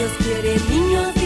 Dios quiere niños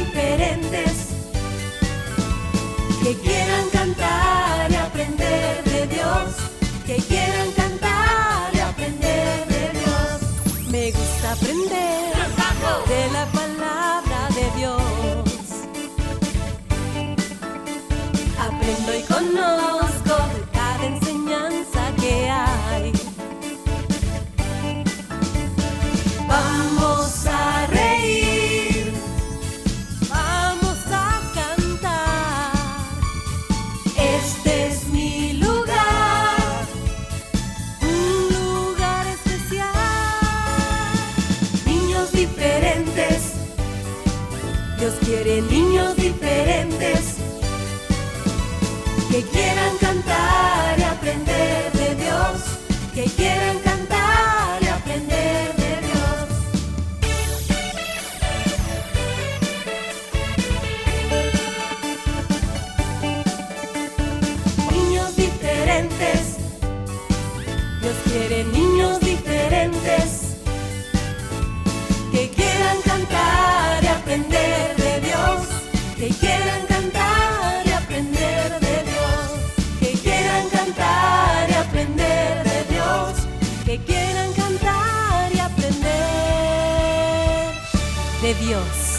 que quieran cantar y aprender de Dios.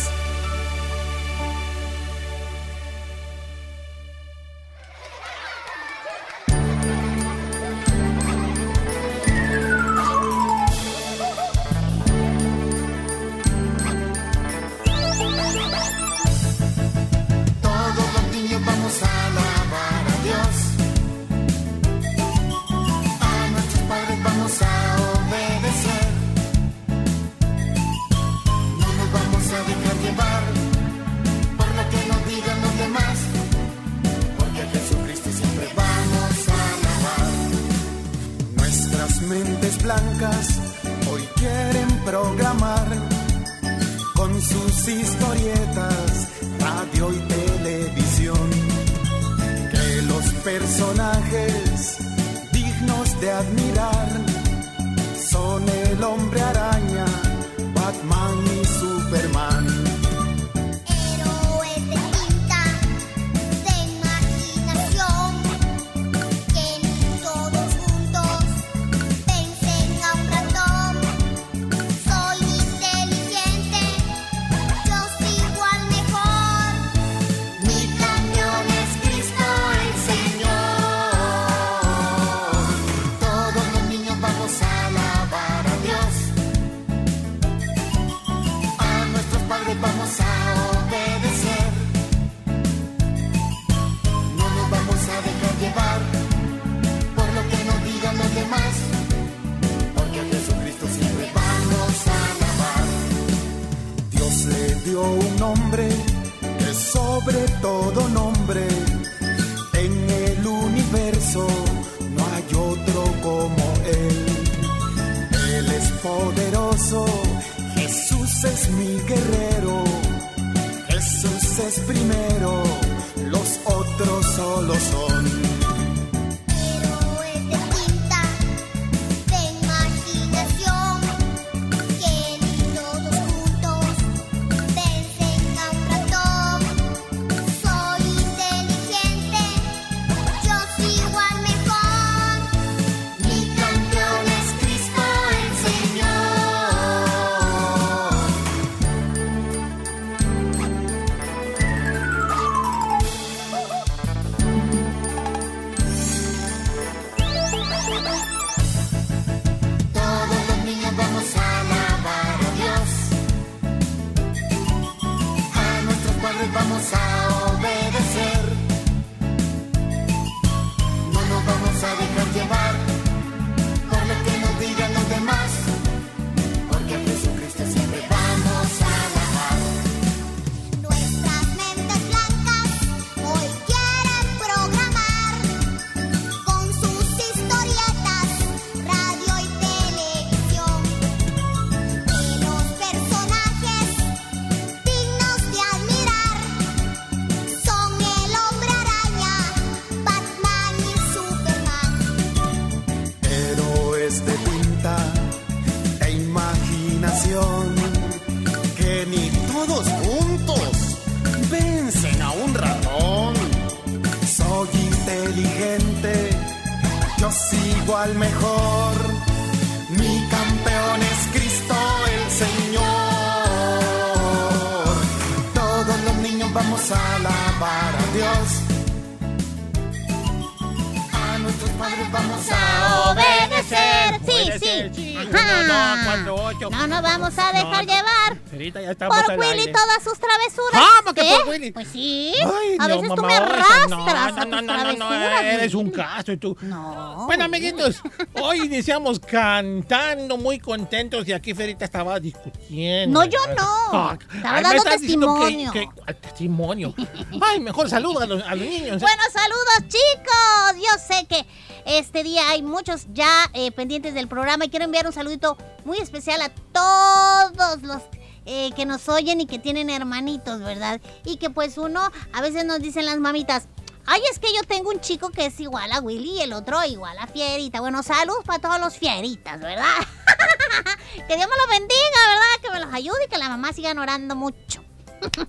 Que ¿Eh? Willy? Pues sí. Ay, a no, veces tú mamá, me ahora arrastras no, a no, tus no, no, no, travesuras. eres un caso y tú. No. Bueno, Willy. amiguitos, hoy iniciamos cantando muy contentos y aquí Ferita estaba discutiendo. No, yo no. Ah, Estaba me dando que- testimonio. que- ah, testimonio. Ay, mejor saluda a los, a los niños. Bueno, saludos chicos. Yo sé que este día hay muchos ya eh, pendientes del programa y quiero enviar un saludito muy especial a todos los eh, que nos oyen y que tienen hermanitos, ¿verdad? Y que pues uno, a veces nos dicen las mamitas, ay, es que yo tengo un chico que es igual a Willy y el otro igual a Fierita. Bueno, salud para todos los Fieritas, ¿verdad? que Dios me los bendiga, ¿verdad? Que me los ayude y que la mamá siga orando mucho.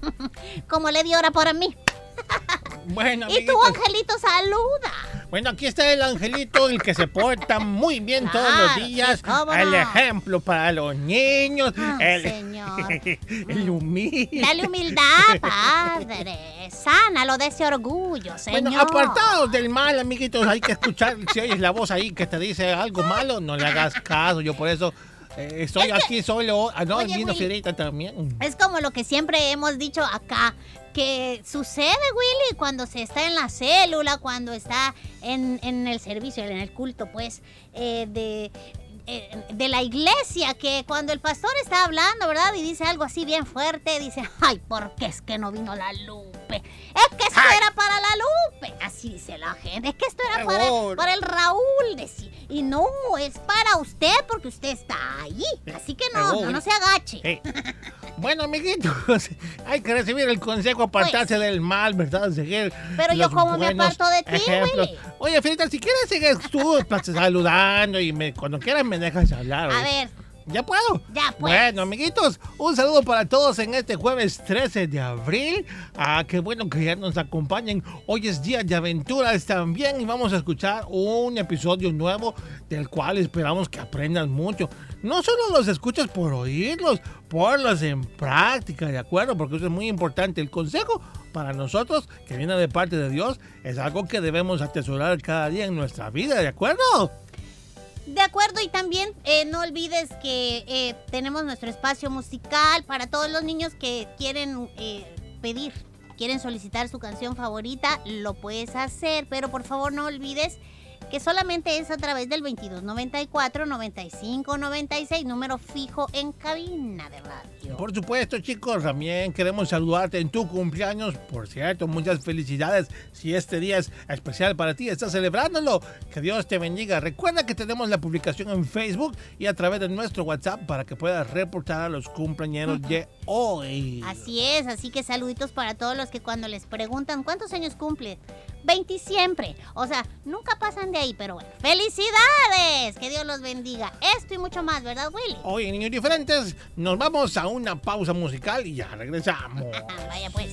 Como le dio hora por mí. Bueno, Y tu amiguitos. angelito saluda. Bueno, aquí está el angelito, el que se porta muy bien todos los días. el ejemplo para los niños. Ay, el, señor. el humilde. Dale humildad, padre. Sánalo de ese orgullo, señor. Bueno, apartados del mal, amiguitos, hay que escuchar. Si oyes la voz ahí que te dice algo malo, no le hagas caso. Yo por eso eh, estoy aquí solo. Ah, no, Oye, vino Willy. Fierita también. Es como lo que siempre hemos dicho acá, que sucede, Willy, cuando se está en la célula, cuando está en, en el servicio, en el culto, pues, eh, de, eh, de la iglesia, que cuando el pastor está hablando, ¿verdad? Y dice algo así bien fuerte, dice, ay, ¿por qué es que no vino la Lupe? Es que esto Ay. era para la Lupe. Así dice la gente, es que esto era para, para el Raúl. Y no, es para usted porque usted está ahí. Así que no, no, no se agache. Bueno, amiguitos, hay que recibir el consejo, apartarse del mal, ¿verdad? Seguir Pues. Pero yo cómo me aparto de ti, ejemplos. Willy. Oye, Fierita, si quieres sigues tú pues, saludando y me, cuando quieras me dejas hablar. A oye. ver, ¿Ya puedo? Ya, pues. Bueno, amiguitos, un saludo para todos en este jueves 13 de abril. Ah, qué bueno que ya nos acompañen. Hoy es día de aventuras también y vamos a escuchar un episodio nuevo del cual esperamos que aprendan mucho. No solo los escuchas por oírlos, ponlos en práctica, ¿de acuerdo? Porque eso es muy importante. El consejo para nosotros, que viene de parte de Dios, es algo que debemos atesorar cada día en nuestra vida, ¿de acuerdo? De acuerdo y también eh, no olvides que eh, tenemos nuestro espacio musical para todos los niños que quieren eh, pedir, quieren solicitar su canción favorita, lo puedes hacer, pero por favor no olvides que solamente es a través del 2294 9596, número fijo en cabina de radio. Por supuesto, chicos, también queremos saludarte en tu cumpleaños. Por cierto, muchas felicidades. Si este día es especial para ti, estás celebrándolo. Que Dios te bendiga. Recuerda que tenemos la publicación en Facebook y a través de nuestro WhatsApp para que puedas reportar a los cumpleaños de hoy. Así es, así que saluditos para todos los que cuando les preguntan cuántos años cumple, 20 siempre. O sea, nunca pasan de ahí, pero bueno. ¡Felicidades! Que Dios los bendiga. Esto y mucho más, ¿verdad, Willy? Hoy en Niños Diferentes nos vamos a una pausa musical y ya regresamos. Vaya pues.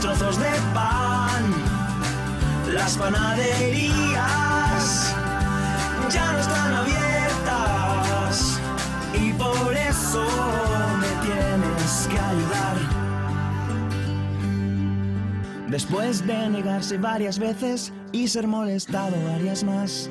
Trozos de pan. Las panaderías ya no están abiertas y por eso me tienes que ayudar. Después de negarse varias veces y ser molestado varias más,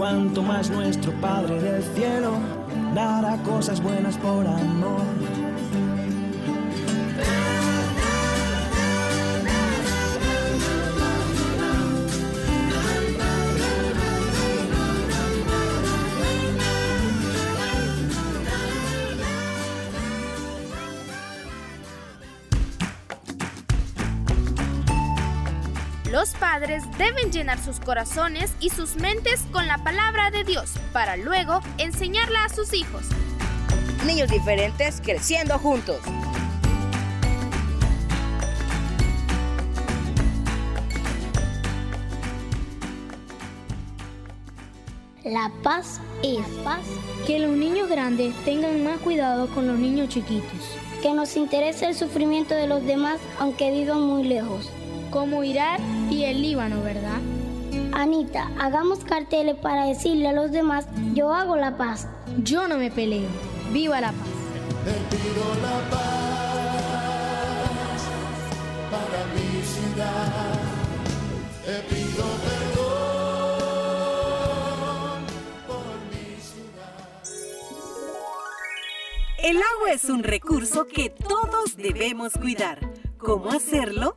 cuanto más nuestro Padre del cielo dará cosas buenas por amor. Padres deben llenar sus corazones y sus mentes con la palabra de Dios para luego enseñarla a sus hijos. Niños diferentes creciendo juntos. La paz es paz. Que los niños grandes tengan más cuidado con los niños chiquitos. Que nos interese el sufrimiento de los demás aunque vivan muy lejos. Como Irak y el Líbano, ¿verdad? Anita, hagamos carteles para decirle a los demás, yo hago la paz. Yo no me peleo. Viva la paz. Te pido la paz para mi ciudad. Te pido perdón por mi ciudad. El agua es un recurso que todos debemos cuidar. ¿Cómo hacerlo?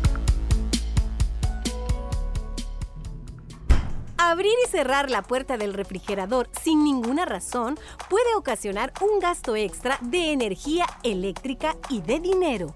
Abrir y cerrar la puerta del refrigerador sin ninguna razón puede ocasionar un gasto extra de energía eléctrica y de dinero.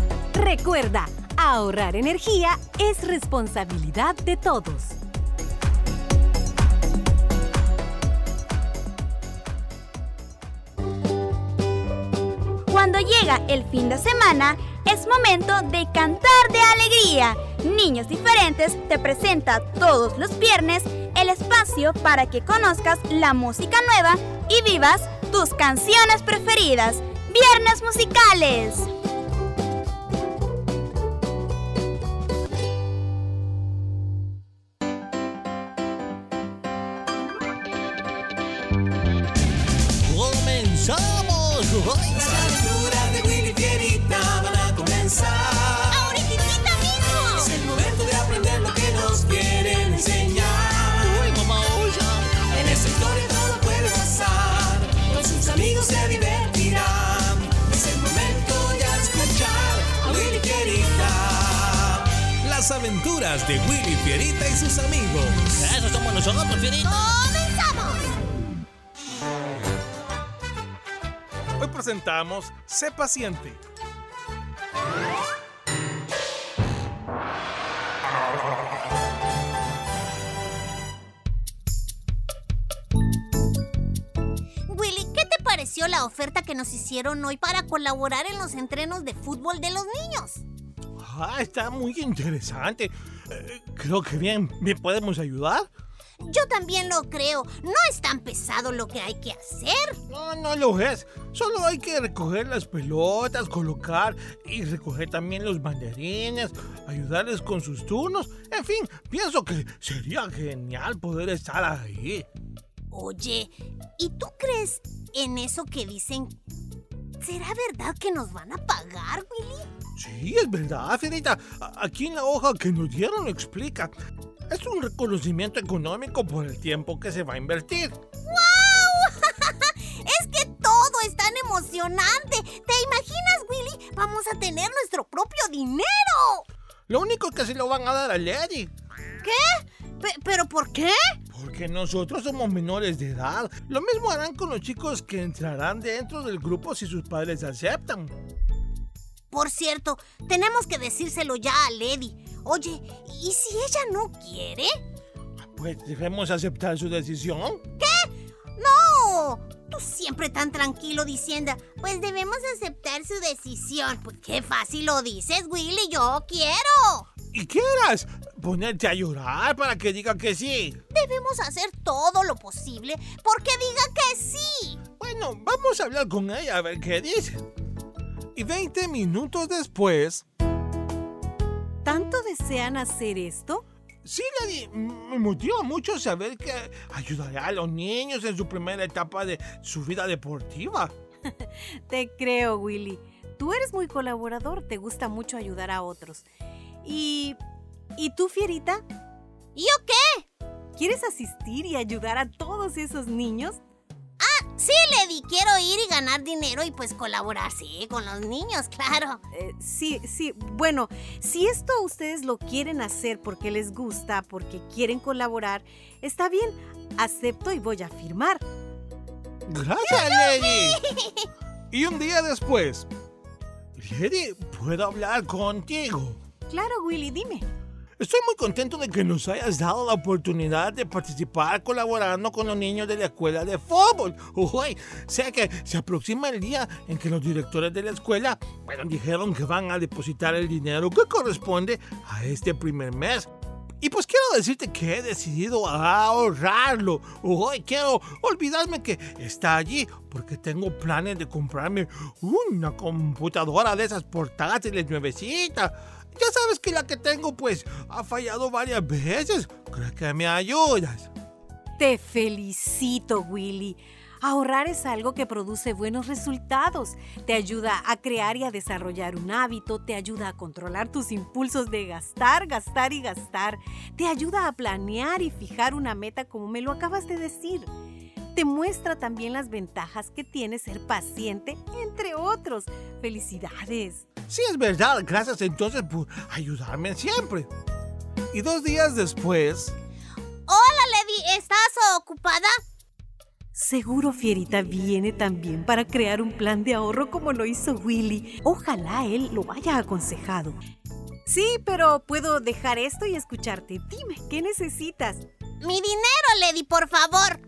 Recuerda, ahorrar energía es responsabilidad de todos. Cuando llega el fin de semana, es momento de cantar de alegría. Niños Diferentes te presenta todos los viernes el espacio para que conozcas la música nueva y vivas tus canciones preferidas. Viernes musicales. Las aventuras de Willy Fierita van a comenzar. ¡Ahorita mismo! Es el momento de aprender lo que nos quieren enseñar. ¡Uy, mamá! En esta historia todo puede pasar. Con sus amigos se divertirán. Es el momento ya de escuchar a Willy Fierita. Las aventuras de Willy Fierita y sus amigos. Eso somos nosotros, Fierita. ¡Comenzamos! Presentamos Sé paciente. Willy, ¿qué te pareció la oferta que nos hicieron hoy para colaborar en los entrenos de fútbol de los niños? Ah, está muy interesante. Eh, creo que bien, ¿me podemos ayudar? Yo también lo creo. No es tan pesado lo que hay que hacer. No, no lo es. Solo hay que recoger las pelotas, colocar y recoger también los banderines, ayudarles con sus turnos. En fin, pienso que sería genial poder estar ahí. Oye, ¿y tú crees en eso que dicen? ¿Será verdad que nos van a pagar, Willy? Sí, es verdad, Fierita. A- Aquí en la hoja que nos dieron lo explica. Es un reconocimiento económico por el tiempo que se va a invertir. ¡Wow! es que todo es tan emocionante. ¿Te imaginas, Willy? Vamos a tener nuestro propio dinero. Lo único es que se lo van a dar a Lady. ¿Qué? Pe- ¿Pero por qué? Porque nosotros somos menores de edad. Lo mismo harán con los chicos que entrarán dentro del grupo si sus padres aceptan. Por cierto, tenemos que decírselo ya a Lady. Oye, ¿y si ella no quiere? Pues debemos aceptar su decisión. ¿Qué? ¡No! Tú siempre tan tranquilo diciendo, pues debemos aceptar su decisión. Pues qué fácil lo dices, Willy, yo quiero. ¿Y quieras? Ponerte a llorar para que diga que sí. Debemos hacer todo lo posible porque diga que sí. Bueno, vamos a hablar con ella a ver qué dice. Y 20 minutos después, ¿Tanto desean hacer esto? Sí, Lady, me motiva mucho saber que ayudará a los niños en su primera etapa de su vida deportiva. Te creo, Willy. Tú eres muy colaborador, te gusta mucho ayudar a otros. ¿Y, ¿y tú, Fierita? ¿Y yo qué? ¿Quieres asistir y ayudar a todos esos niños? Ah, sí, Lady, quiero ir y ganar dinero y pues colaborar, sí, con los niños, claro. Eh, sí, sí. Bueno, si esto ustedes lo quieren hacer porque les gusta, porque quieren colaborar, está bien. Acepto y voy a firmar. Gracias, Lady. y un día después, Lady, ¿puedo hablar contigo? Claro, Willy, dime. Estoy muy contento de que nos hayas dado la oportunidad de participar colaborando con los niños de la escuela de fútbol. Uy, sé que se aproxima el día en que los directores de la escuela, bueno, dijeron que van a depositar el dinero que corresponde a este primer mes. Y pues quiero decirte que he decidido ahorrarlo. Uy, quiero olvidarme que está allí porque tengo planes de comprarme una computadora de esas portátiles nuevecitas. Ya sabes que la que tengo pues ha fallado varias veces. ¿Crees que me ayudas? Te felicito, Willy. Ahorrar es algo que produce buenos resultados. Te ayuda a crear y a desarrollar un hábito, te ayuda a controlar tus impulsos de gastar, gastar y gastar. Te ayuda a planear y fijar una meta como me lo acabas de decir. Te muestra también las ventajas que tiene ser paciente, entre otros. Felicidades. Sí, es verdad. Gracias entonces por ayudarme siempre. Y dos días después... Hola, Lady. ¿Estás ocupada? Seguro Fierita viene también para crear un plan de ahorro como lo hizo Willy. Ojalá él lo haya aconsejado. Sí, pero puedo dejar esto y escucharte. Dime, ¿qué necesitas? Mi dinero, Lady, por favor.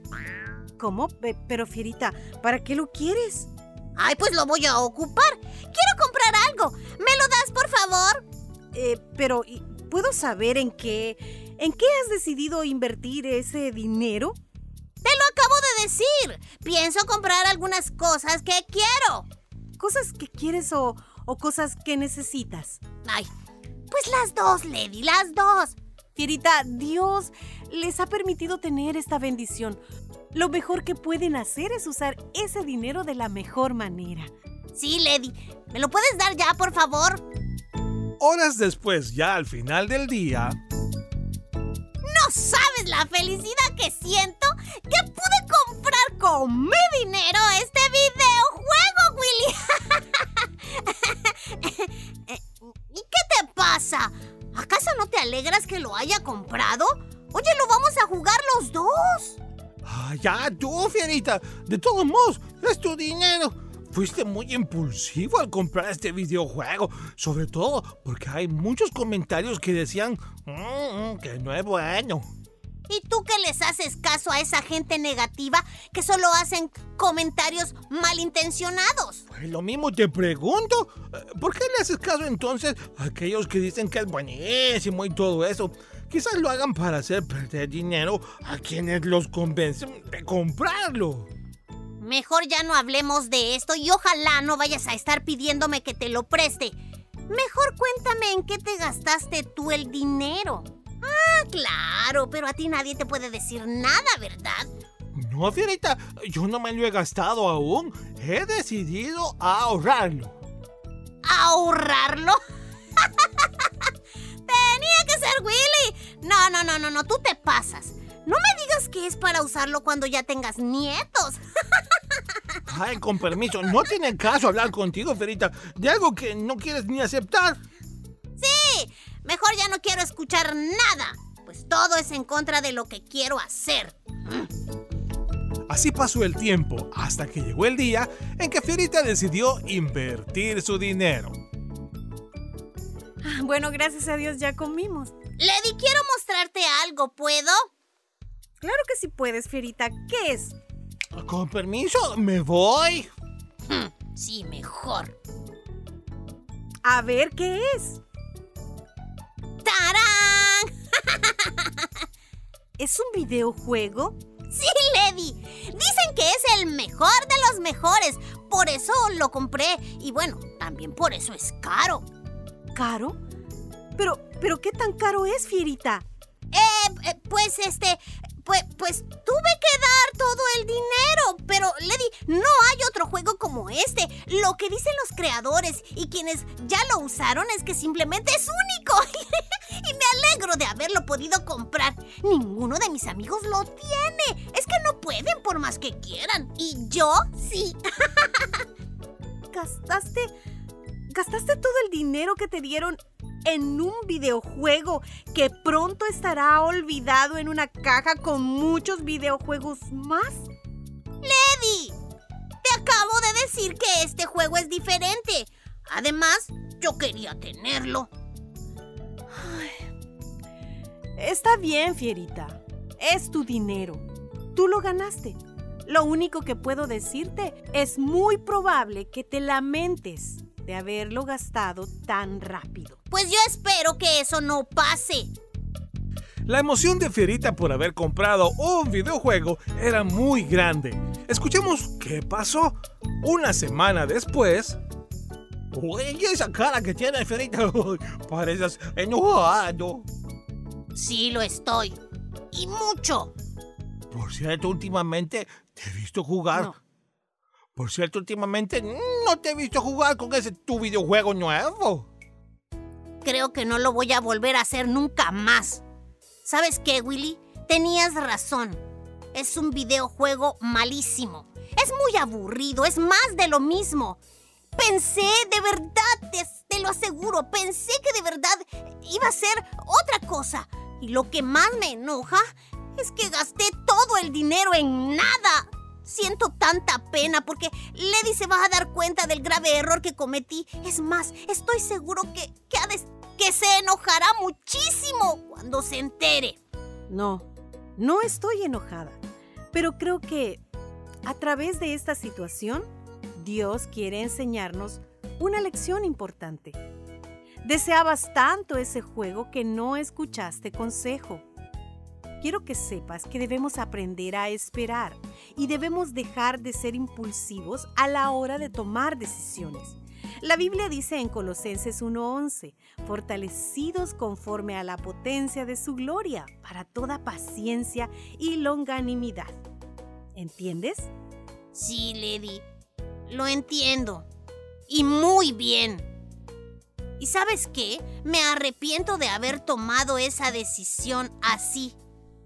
¿Cómo? Pe- Pero Fierita, ¿para qué lo quieres? Ay, pues lo voy a ocupar. Quiero comprar algo. ¿Me lo das, por favor? Eh, pero ¿y- ¿puedo saber en qué, en qué has decidido invertir ese dinero? Te lo acabo de decir. Pienso comprar algunas cosas que quiero. ¿Cosas que quieres o, o cosas que necesitas? Ay, pues las dos, Lady, las dos. Fierita, Dios les ha permitido tener esta bendición. Lo mejor que pueden hacer es usar ese dinero de la mejor manera. Sí, Lady. ¿Me lo puedes dar ya, por favor? Horas después, ya al final del día... No sabes la felicidad que siento que pude comprar con mi dinero este videojuego, Willy. ¿Y qué te pasa? ¿Acaso no te alegras que lo haya comprado? Oye, lo vamos a jugar los dos. Ah, ya, tú, Fierita. De todos modos, es tu dinero. Fuiste muy impulsivo al comprar este videojuego, sobre todo porque hay muchos comentarios que decían "Mm, que no es bueno. ¿Y tú que les haces caso a esa gente negativa que solo hacen comentarios malintencionados? Pues lo mismo te pregunto, eh, ¿por qué le haces caso entonces a aquellos que dicen que es buenísimo y todo eso? Quizás lo hagan para hacer perder dinero a quienes los convencen de comprarlo. Mejor ya no hablemos de esto y ojalá no vayas a estar pidiéndome que te lo preste. Mejor cuéntame en qué te gastaste tú el dinero. Ah, claro, pero a ti nadie te puede decir nada, ¿verdad? No, Fierita, yo no me lo he gastado aún. He decidido ahorrarlo. ¿Ahorrarlo? No, no, no, no, no, tú te pasas. No me digas que es para usarlo cuando ya tengas nietos. Ay, con permiso, no tiene caso hablar contigo, Fierita, de algo que no quieres ni aceptar. Sí, mejor ya no quiero escuchar nada, pues todo es en contra de lo que quiero hacer. Así pasó el tiempo hasta que llegó el día en que Fierita decidió invertir su dinero. Ah, Bueno, gracias a Dios ya comimos. Lady, quiero mostrarte algo, ¿puedo? Claro que sí puedes, Fierita. ¿Qué es? Con permiso, me voy. Hmm, Sí, mejor. A ver, ¿qué es? ¡Tarán! ¿Es un videojuego? Sí, Lady. Dicen que es el mejor de los mejores. Por eso lo compré. Y bueno, también por eso es caro. ¿Caro? Pero, pero ¿qué tan caro es, Fierita? Eh, eh, pues este, pues, pues tuve que dar todo el dinero, pero Lady, no hay otro juego como este. Lo que dicen los creadores y quienes ya lo usaron es que simplemente es único. y me alegro de haberlo podido comprar. Ninguno de mis amigos lo tiene. Es que no pueden por más que quieran. Y yo sí. ¿Gastaste, gastaste todo el dinero que te dieron en un videojuego que pronto estará olvidado en una caja con muchos videojuegos más? Lady, te acabo de decir que este juego es diferente. Además, yo quería tenerlo. Está bien, Fierita. Es tu dinero. Tú lo ganaste. Lo único que puedo decirte es muy probable que te lamentes de haberlo gastado tan rápido. Pues yo espero que eso no pase. La emoción de Fierita por haber comprado un videojuego era muy grande. Escuchemos qué pasó. Una semana después, Uy, esa cara que tiene, Fierita. Pareces enojado. Sí, lo estoy. Y mucho. Por cierto, últimamente te he visto jugar. No. Por cierto, últimamente no te he visto jugar con ese tu videojuego nuevo. Creo que no lo voy a volver a hacer nunca más. ¿Sabes qué, Willy? Tenías razón. es un videojuego malísimo. Es muy aburrido, es más de lo mismo. Pensé, de verdad, te, te, lo aseguro, pensé que de verdad iba a ser otra cosa. Y lo que más me enoja es que gasté todo el dinero en nada. Siento tanta pena porque Lady se va a dar cuenta del grave error que cometí. Es más, estoy seguro que, que, se enojará muchísimo cuando se entere. No, no estoy enojada, pero creo que a través de esta situación, Dios quiere enseñarnos una lección importante. Deseabas tanto ese juego que no escuchaste consejo. Quiero que sepas que debemos aprender a esperar y debemos dejar de ser impulsivos a la hora de tomar decisiones. La Biblia dice en Colosenses 1:11, fortalecidos conforme a la potencia de su gloria, para toda paciencia y longanimidad. ¿Entiendes? Sí, Lady, lo entiendo. Y muy bien. ¿Y sabes qué? Me arrepiento de haber tomado esa decisión así,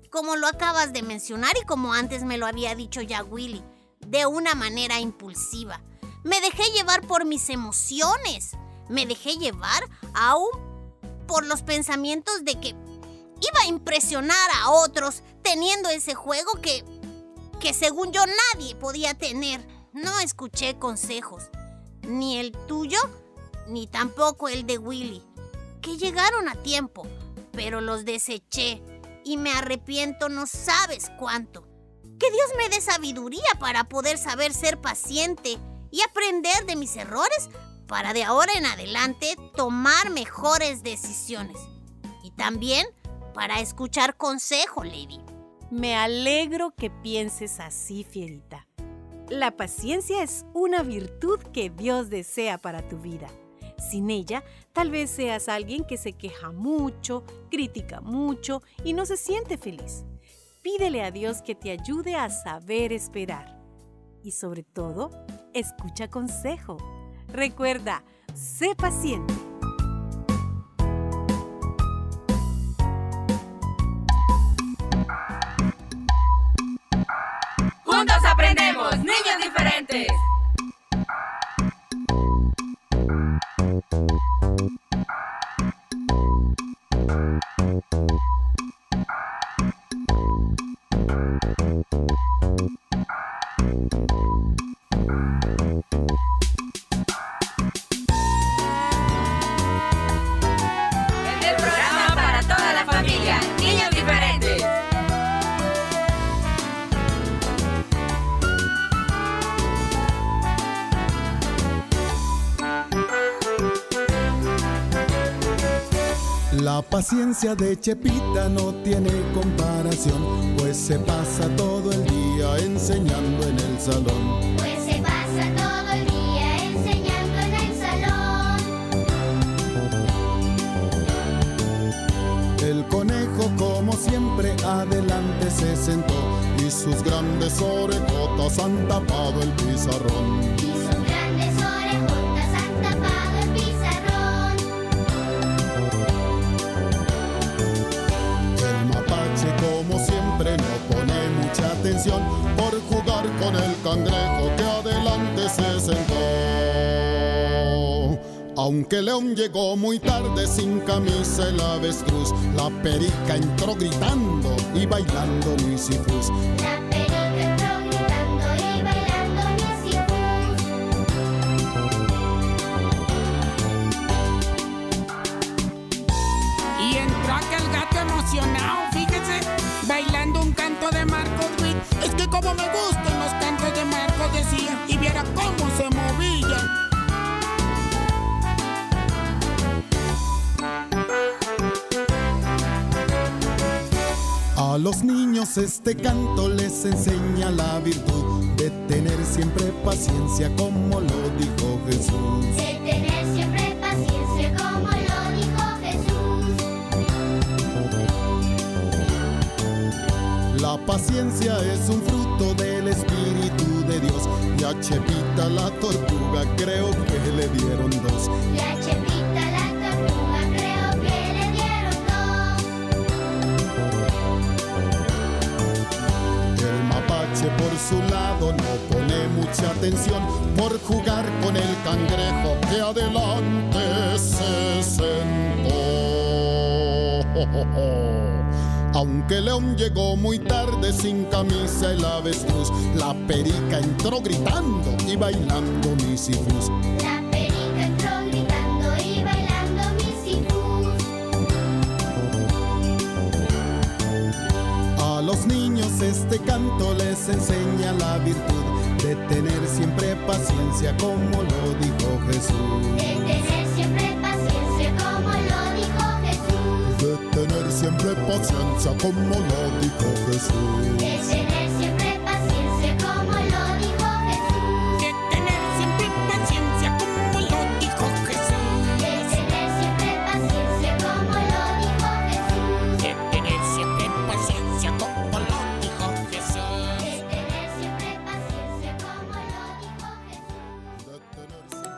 como lo acabas de mencionar y como antes me lo había dicho ya Willy, de una manera impulsiva. Me dejé llevar por mis emociones. Me dejé llevar aún por los pensamientos de que iba a impresionar a otros teniendo ese juego que, que según yo nadie podía tener. No escuché consejos, ni el tuyo, ni tampoco el de Willy, que llegaron a tiempo, pero los deseché y me arrepiento no sabes cuánto. Que Dios me dé sabiduría para poder saber ser paciente y aprender de mis errores para de ahora en adelante tomar mejores decisiones. Y también para escuchar consejo, Lady. Me alegro que pienses así, Fierita. La paciencia es una virtud que Dios desea para tu vida. Sin ella, tal vez seas alguien que se queja mucho, critica mucho y no se siente feliz. Pídele a Dios que te ayude a saber esperar. Y sobre todo, escucha consejo. Recuerda, sé paciente. Juntos aprendemos, niños diferentes. Paciencia de Chepita no tiene comparación, pues se pasa todo el día enseñando en el salón. Pues se pasa todo el día enseñando en el salón. El conejo, como siempre, adelante se sentó y sus grandes orejotas han tapado el pizarrón. Cangrejo que adelante se sentó. Aunque León llegó muy tarde sin camisa el avestruz, la perica entró gritando y bailando misifus. La perica entró gritando y bailando misifus. Y entró aquel gato emocionado, fíjese, bailando un canto de Marcos Witt. Es que como me de Y viera cómo se movía. A los niños este canto les enseña la virtud de tener siempre paciencia como lo dijo Jesús. De tener siempre paciencia como lo dijo Jesús. La paciencia es un fruto del Espíritu de Dios y a Chepita la tortuga creo que le dieron dos. Y a Chepita la tortuga creo que le dieron dos. El su lado no pone mucha atención por jugar con el cangrejo que adelante se sentó. Aunque León llegó muy tarde sin camisa el avestruz, la perica entró gritando y bailando misifus. La perica entró gritando y bailando misifus. A los niños este canto les enseña la virtud de tener siempre paciencia como lo dijo Jesús. Siempre paciencia como lo dijo Jesús. De tener siempre paciencia como lo dijo Jesús. De tener siempre paciencia como lo dijo Jesús. De tener siempre paciencia como lo dijo Jesús. De tener siempre paciencia como lo dijo Jesús. De tener siempre paciencia como lo dijo Jesús.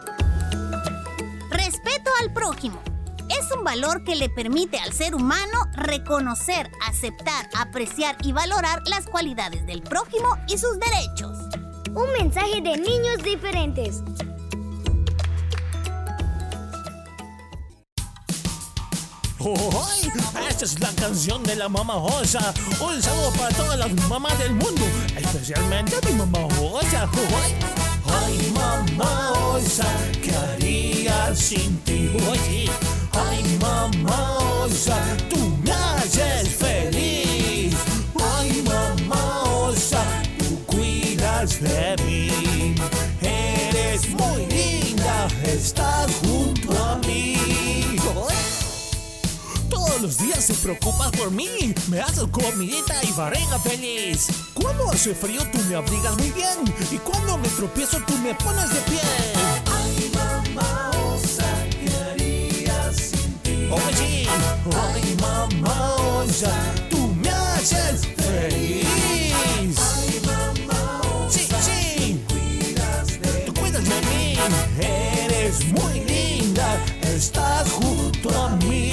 Respeto al prójimo. Es un valor que le permite al ser humano reconocer, aceptar, apreciar y valorar las cualidades del prójimo y sus derechos. Un mensaje de niños diferentes. ¡Ay! Esta es la canción de la mamá Osa. Un saludo para todas las mamás del mundo, especialmente mi mamá Osa. ¡Ay! Ay, mamá Osa, ¿qué haría sin ti? Oye, ay, mamá Osa, tú me haces feliz. Ay, mamá Osa, tú cuidas de mí. Eres muy linda, estás junto a mí. Todos los días te preocupas por mí. Me haces comidita y barriga feliz. Cuando hace frío tú me abrigas muy bien. Y cuando me tropiezo tú me pones de pie. Ay, mamá, osa, tú me haces feliz. Ay, mamá, sí, sí. Tú cuidas de mí. Eres muy linda. Estás junto a mí.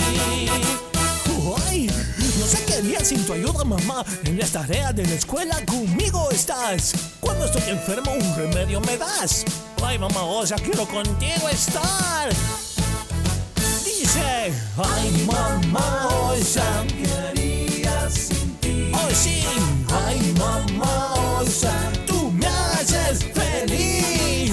Ay, no sé qué haría sin tu ayuda, mamá. En las tareas de la escuela conmigo estás. Cuando estoy enfermo, un remedio me das. Ay, mamá, osa, quiero contigo estar. Ay, mamá, ¿qué haría sin ti? Oh, sí, ay, mamá, osa, tú me haces feliz.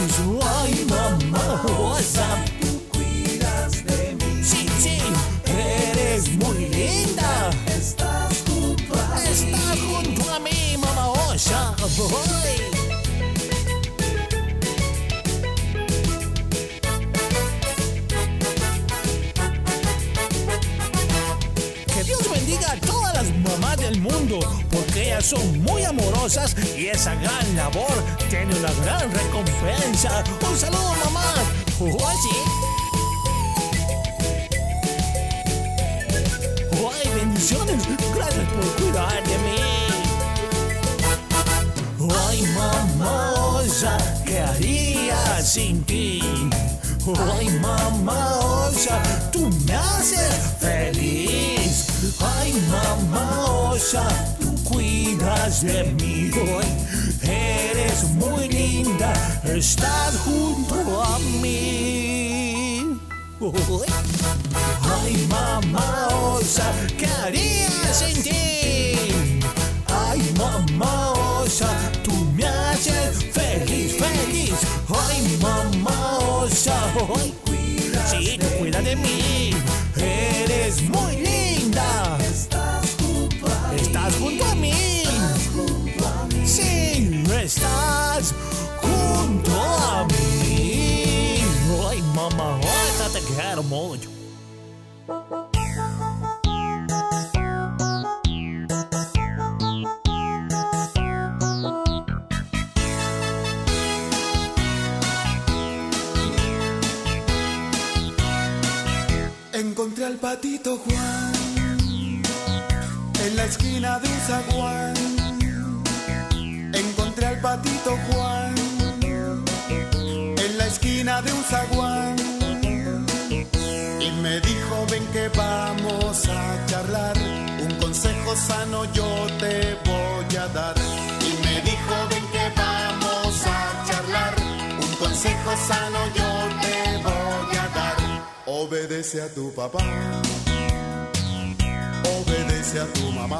Ay, mamá, osa, tú cuidas de mí. Sí, sí, eres muy linda. Estás junto a mí. Estás junto a mí, mamá osa. Del mundo, porque ellas son muy amorosas y esa gran labor tiene una gran recompensa. Un saludo, mamá. Oh, sí. ¡Ay, bendiciones! Gracias por cuidar de mí. ¡Ay, mamá osa! ¿Qué haría sin ti? ¡Ay, mamá osa! ¡Tú me haces feliz! ¡Ay, mamá osa! ¡Tú cuidas de mí! ¡Ay, eres muy linda! ¡Estás junto a mí! ¡Ay! Mamá osa, ¿qué haría sin ti? Ay, mamá osa, tú me haces feliz, feliz. Ay, mamá osa, ay, sí, tú cuida de mí. Eres muy linda. Estás junto a mí. Ay, mamá osa, te quiero mucho. Encontré al patito Juan en la esquina de un zaguán. Patito Juan en la esquina de un zaguán. Y me dijo, ven que vamos sano yo te voy a dar. Y me dijo, ven que vamos a charlar. Un consejo sano yo te voy a dar. Obedece a tu papá. Obedece a tu mamá.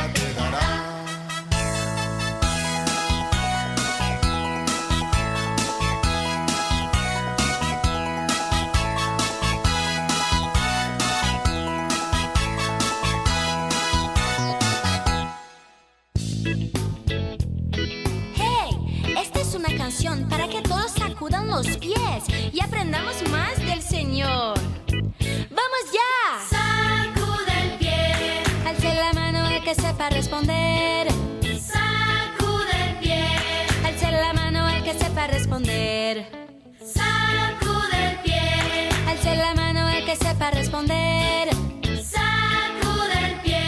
sepa responder. Sacude el pie. Alce la mano el que sepa responder. Sacude el pie. Alce la mano el que sepa responder. Sacude el pie.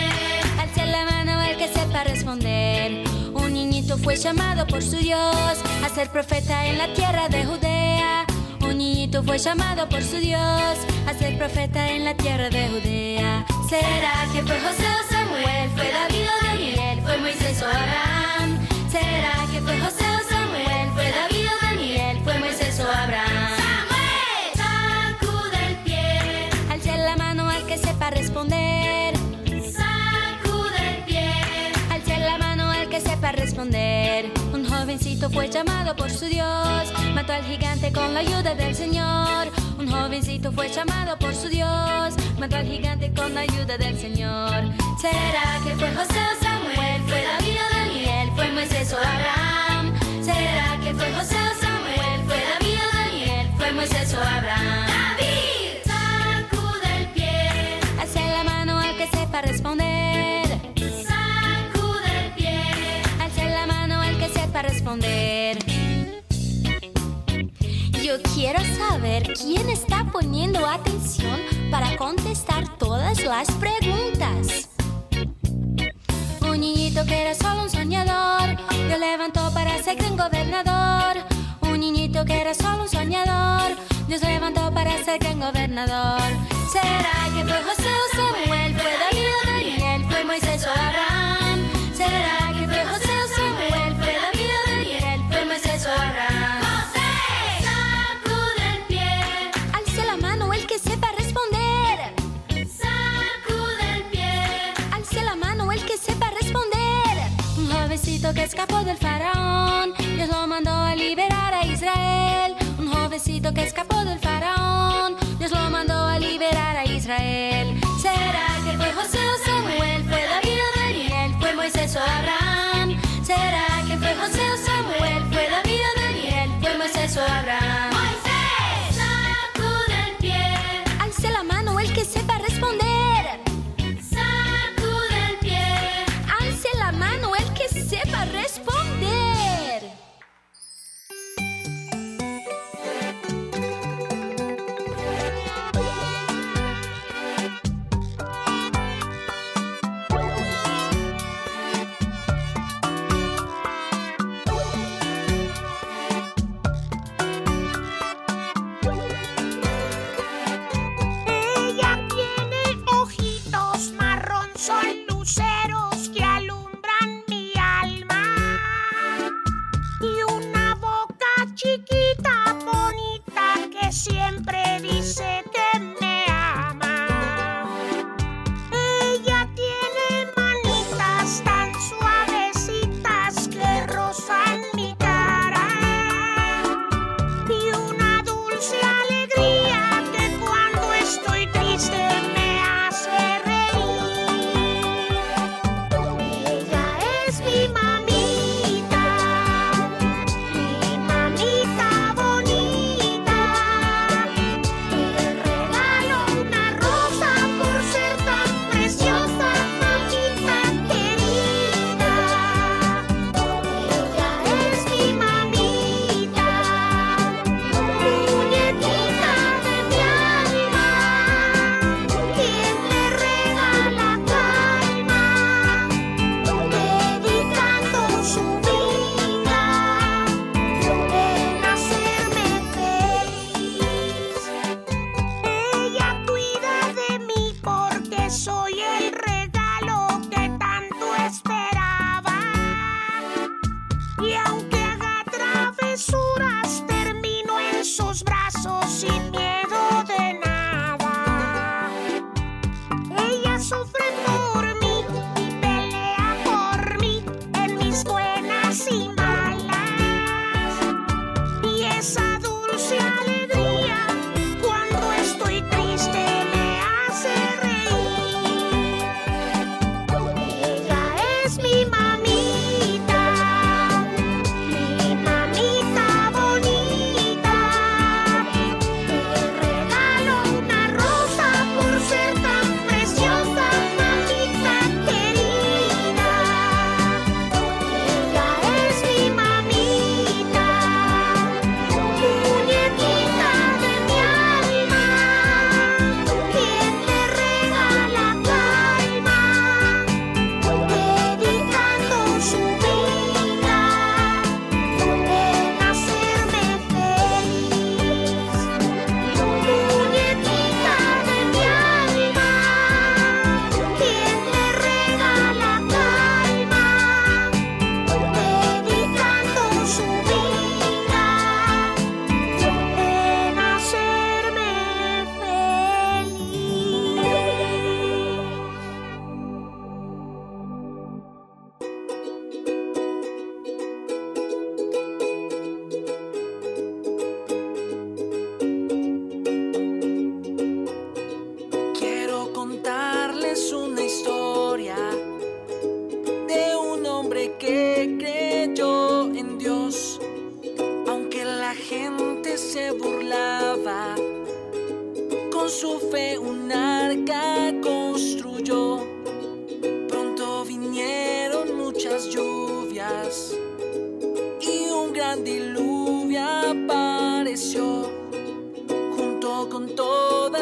Alce la mano el que sepa responder. Un niñito fue llamado por su Dios a ser profeta en la tierra de Judea. Un niñito fue llamado por su Dios a ser profeta en la tierra de Judea. ¿Será que fue José o Samuel? ¿Fue David o Daniel? ¿Fue Moisés o Abraham? ¿Será que fue José o Samuel? ¿Fue David o Daniel? ¿Fue Moisés o Abraham? Sacude el pie. Alce la mano al que sepa responder. Sacude el pie. Alce la mano al que sepa responder. Un jovencito fue llamado por su Dios, mató al gigante con la ayuda del Señor. Un jovencito fue llamado por su Dios, mató al gigante con la ayuda del Señor. ¿Será que fue José o Samuel? ¿Fue David o Daniel? ¿Fue Moisés o Abraham? ¿Será que fue José o Samuel? ¿Fue David o Daniel? ¿Fue Moisés o Abraham? David. Sacude el pie. Alce la mano al que sepa responder. Sacude el pie. Alce la mano al que sepa responder. Yo quiero saber quién está poniendo atención para contestar todas las preguntas. Un niñito que era solo un soñador, Dios levantó para ser gran gobernador. Un niñito que era solo un soñador, Dios levantó escapó del faraón, Dios lo mandó a liberar a Israel. Un jovencito que escapó del faraón, Dios lo mandó a liberar a Israel. ¿Será que fue José o Samuel? ¿Fue David o Daniel? ¿Fue Moisés o Abraham? ¿Será que fue José o Samuel? ¿Fue David o Daniel? ¿Fue Moisés o Abraham?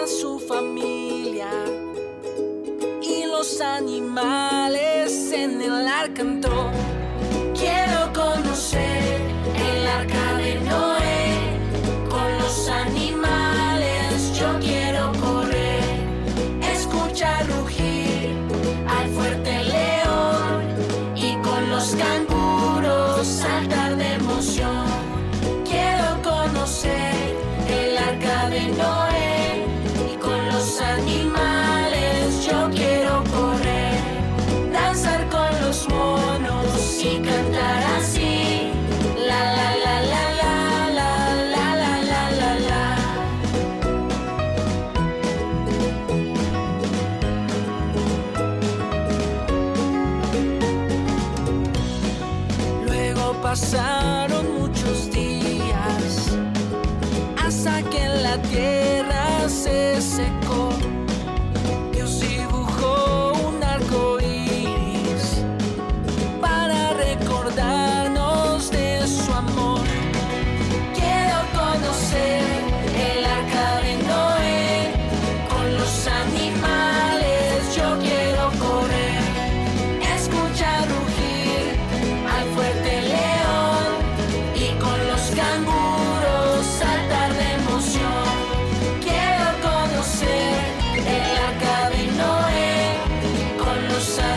su familia y los animales en el arca.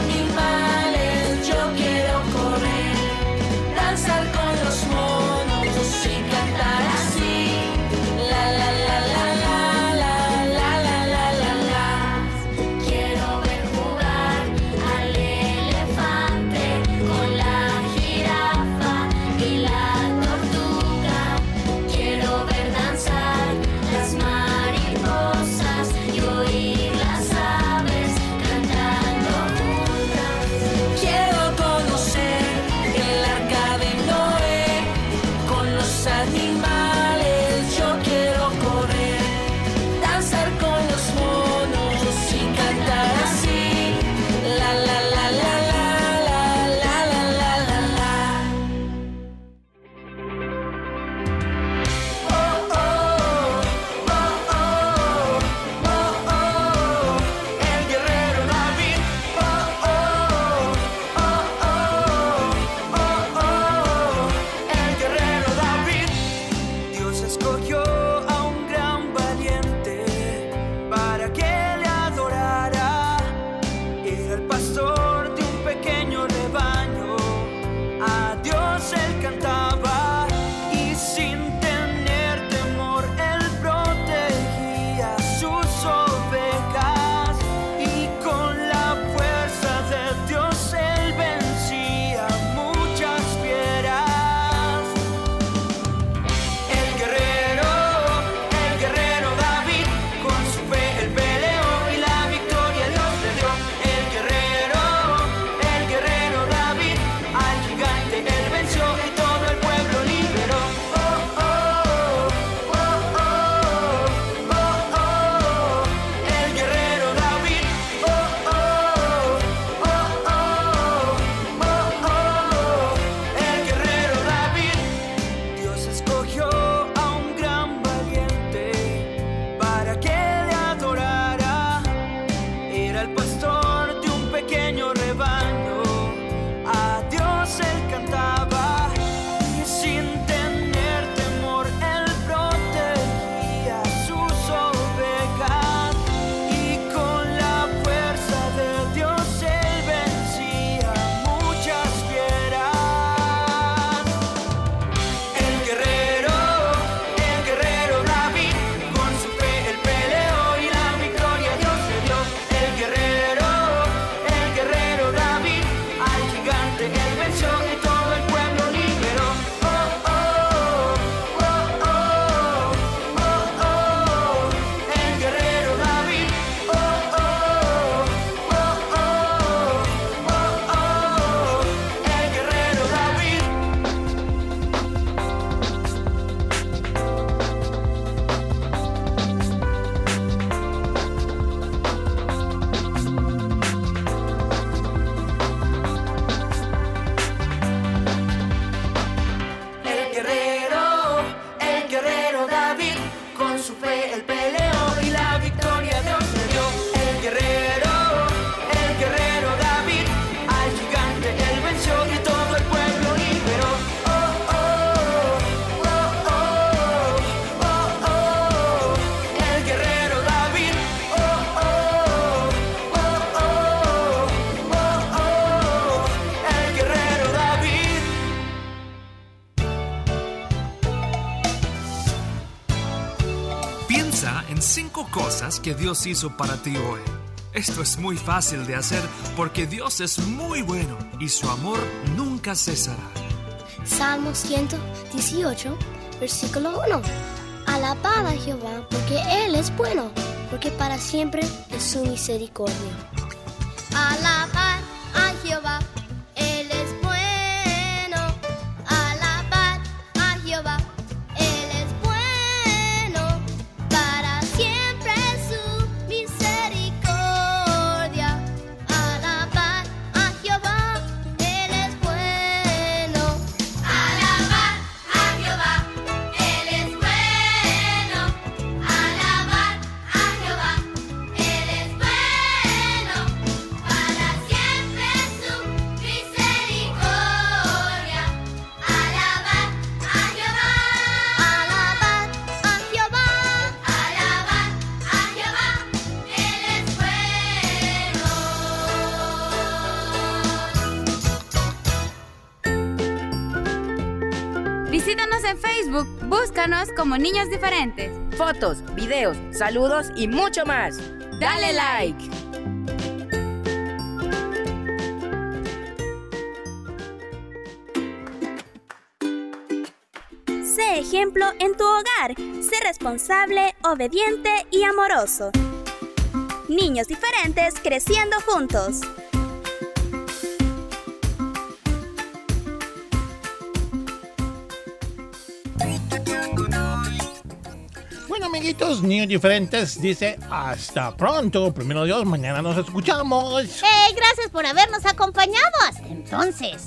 明白。Que Dios hizo para ti hoy. Esto es muy fácil de hacer porque Dios es muy bueno y su amor nunca cesará. Salmo 118, versículo 1. Alabad a Jehová porque Él es bueno, porque para siempre es su misericordia. Alabad en Facebook, búscanos como Niños Diferentes. Fotos, videos, saludos y mucho más. Dale like. Sé ejemplo en tu hogar. Sé responsable, obediente y amoroso. Niños diferentes creciendo juntos. Amiguitos, niños diferentes, dice hasta pronto. Primero Dios, mañana nos escuchamos. ¡Hey! Gracias por habernos acompañado. Hasta entonces.